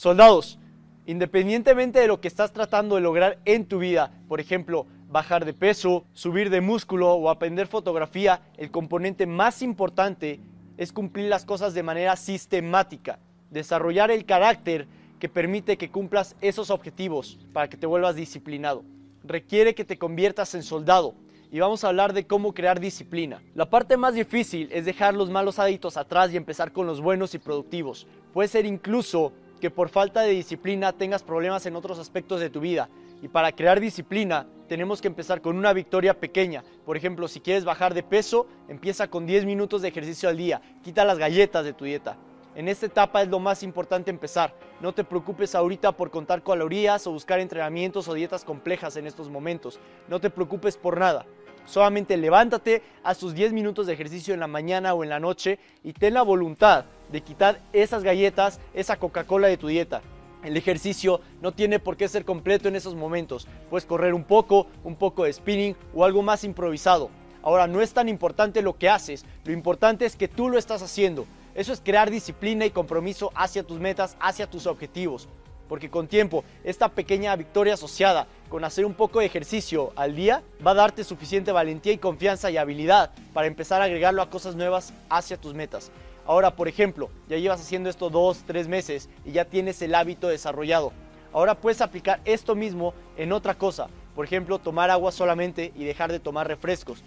Soldados, independientemente de lo que estás tratando de lograr en tu vida, por ejemplo, bajar de peso, subir de músculo o aprender fotografía, el componente más importante es cumplir las cosas de manera sistemática, desarrollar el carácter que permite que cumplas esos objetivos para que te vuelvas disciplinado. Requiere que te conviertas en soldado y vamos a hablar de cómo crear disciplina. La parte más difícil es dejar los malos hábitos atrás y empezar con los buenos y productivos. Puede ser incluso que por falta de disciplina tengas problemas en otros aspectos de tu vida. Y para crear disciplina tenemos que empezar con una victoria pequeña. Por ejemplo, si quieres bajar de peso, empieza con 10 minutos de ejercicio al día. Quita las galletas de tu dieta. En esta etapa es lo más importante empezar. No te preocupes ahorita por contar calorías o buscar entrenamientos o dietas complejas en estos momentos. No te preocupes por nada. Solamente levántate, haz tus 10 minutos de ejercicio en la mañana o en la noche y ten la voluntad de quitar esas galletas, esa Coca-Cola de tu dieta. El ejercicio no tiene por qué ser completo en esos momentos. Puedes correr un poco, un poco de spinning o algo más improvisado. Ahora, no es tan importante lo que haces, lo importante es que tú lo estás haciendo. Eso es crear disciplina y compromiso hacia tus metas, hacia tus objetivos. Porque con tiempo, esta pequeña victoria asociada con hacer un poco de ejercicio al día va a darte suficiente valentía y confianza y habilidad para empezar a agregarlo a cosas nuevas hacia tus metas. Ahora, por ejemplo, ya llevas haciendo esto dos, tres meses y ya tienes el hábito desarrollado. Ahora puedes aplicar esto mismo en otra cosa. Por ejemplo, tomar agua solamente y dejar de tomar refrescos.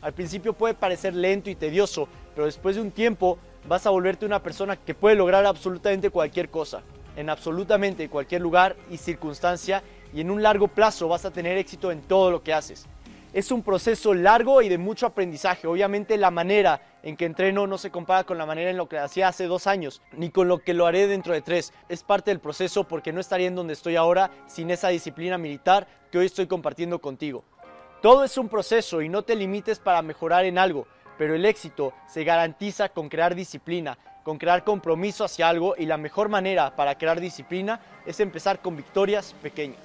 Al principio puede parecer lento y tedioso, pero después de un tiempo vas a volverte una persona que puede lograr absolutamente cualquier cosa, en absolutamente cualquier lugar y circunstancia, y en un largo plazo vas a tener éxito en todo lo que haces. Es un proceso largo y de mucho aprendizaje. Obviamente la manera en que entreno no se compara con la manera en lo que hacía hace dos años, ni con lo que lo haré dentro de tres. Es parte del proceso porque no estaría en donde estoy ahora sin esa disciplina militar que hoy estoy compartiendo contigo. Todo es un proceso y no te limites para mejorar en algo, pero el éxito se garantiza con crear disciplina, con crear compromiso hacia algo y la mejor manera para crear disciplina es empezar con victorias pequeñas.